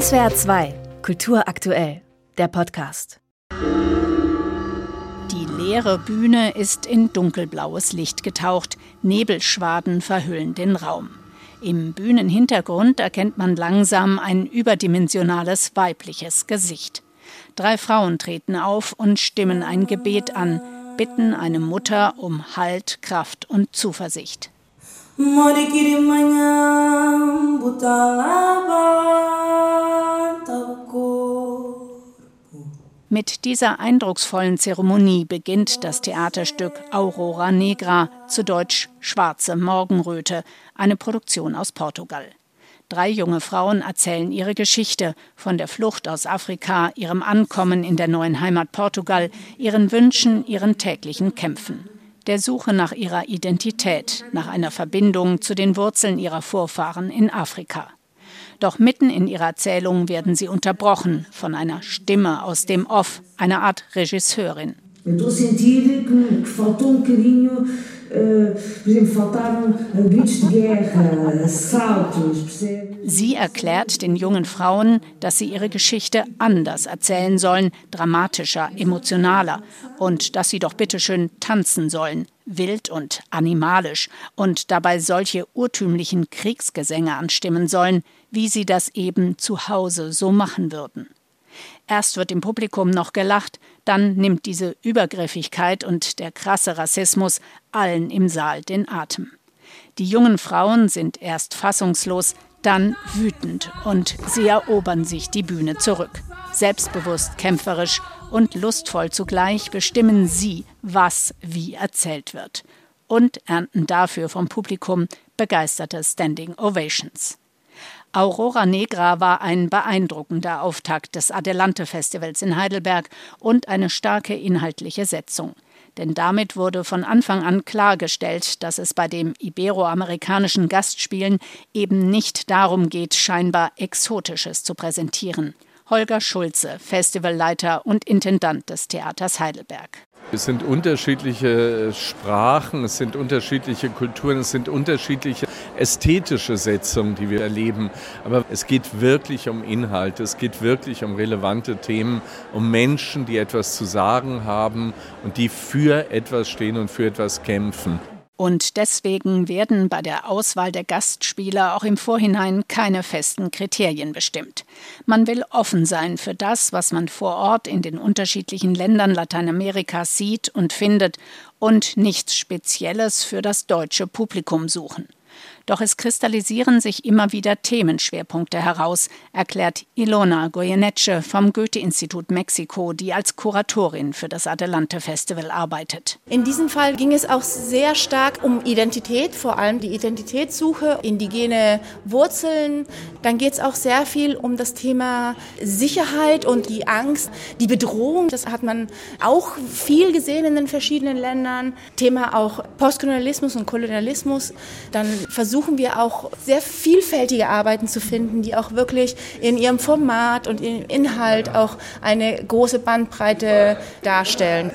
SWR 2, Kultur aktuell, der Podcast. Die leere Bühne ist in dunkelblaues Licht getaucht, Nebelschwaden verhüllen den Raum. Im Bühnenhintergrund erkennt man langsam ein überdimensionales weibliches Gesicht. Drei Frauen treten auf und stimmen ein Gebet an, bitten eine Mutter um Halt, Kraft und Zuversicht. Mit dieser eindrucksvollen Zeremonie beginnt das Theaterstück Aurora Negra, zu Deutsch Schwarze Morgenröte, eine Produktion aus Portugal. Drei junge Frauen erzählen ihre Geschichte von der Flucht aus Afrika, ihrem Ankommen in der neuen Heimat Portugal, ihren Wünschen, ihren täglichen Kämpfen der Suche nach ihrer Identität, nach einer Verbindung zu den Wurzeln ihrer Vorfahren in Afrika. Doch mitten in ihrer Erzählung werden sie unterbrochen von einer Stimme aus dem Off, einer Art Regisseurin. Sentir que, que faltou um bocadinho Sie erklärt den jungen Frauen, dass sie ihre Geschichte anders erzählen sollen, dramatischer, emotionaler. Und dass sie doch bitteschön tanzen sollen, wild und animalisch. Und dabei solche urtümlichen Kriegsgesänge anstimmen sollen, wie sie das eben zu Hause so machen würden. Erst wird im Publikum noch gelacht, dann nimmt diese Übergriffigkeit und der krasse Rassismus allen im Saal den Atem. Die jungen Frauen sind erst fassungslos, dann wütend und sie erobern sich die Bühne zurück. Selbstbewusst, kämpferisch und lustvoll zugleich bestimmen sie, was wie erzählt wird und ernten dafür vom Publikum begeisterte Standing Ovations. Aurora Negra war ein beeindruckender Auftakt des Adelante Festivals in Heidelberg und eine starke inhaltliche Setzung. Denn damit wurde von Anfang an klargestellt, dass es bei dem iberoamerikanischen Gastspielen eben nicht darum geht, scheinbar Exotisches zu präsentieren. Holger Schulze, Festivalleiter und Intendant des Theaters Heidelberg. Es sind unterschiedliche Sprachen, es sind unterschiedliche Kulturen, es sind unterschiedliche ästhetische Setzungen, die wir erleben. Aber es geht wirklich um Inhalte, es geht wirklich um relevante Themen, um Menschen, die etwas zu sagen haben und die für etwas stehen und für etwas kämpfen. Und deswegen werden bei der Auswahl der Gastspieler auch im Vorhinein keine festen Kriterien bestimmt. Man will offen sein für das, was man vor Ort in den unterschiedlichen Ländern Lateinamerikas sieht und findet und nichts Spezielles für das deutsche Publikum suchen. Doch es kristallisieren sich immer wieder Themenschwerpunkte heraus, erklärt Ilona Goyeneche vom Goethe-Institut Mexiko, die als Kuratorin für das Adelante Festival arbeitet. In diesem Fall ging es auch sehr stark um Identität, vor allem die Identitätssuche, indigene Wurzeln. Dann geht es auch sehr viel um das Thema Sicherheit und die Angst, die Bedrohung. Das hat man auch viel gesehen in den verschiedenen Ländern. Thema auch Postkolonialismus und Kolonialismus. Dann versucht versuchen wir auch sehr vielfältige Arbeiten zu finden, die auch wirklich in ihrem Format und im Inhalt auch eine große Bandbreite darstellen.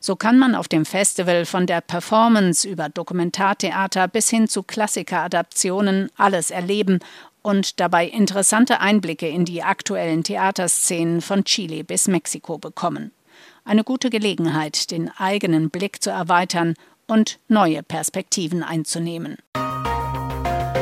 So kann man auf dem Festival von der Performance über Dokumentartheater bis hin zu Klassikeradaptionen alles erleben und dabei interessante Einblicke in die aktuellen Theaterszenen von Chile bis Mexiko bekommen. Eine gute Gelegenheit, den eigenen Blick zu erweitern und neue Perspektiven einzunehmen.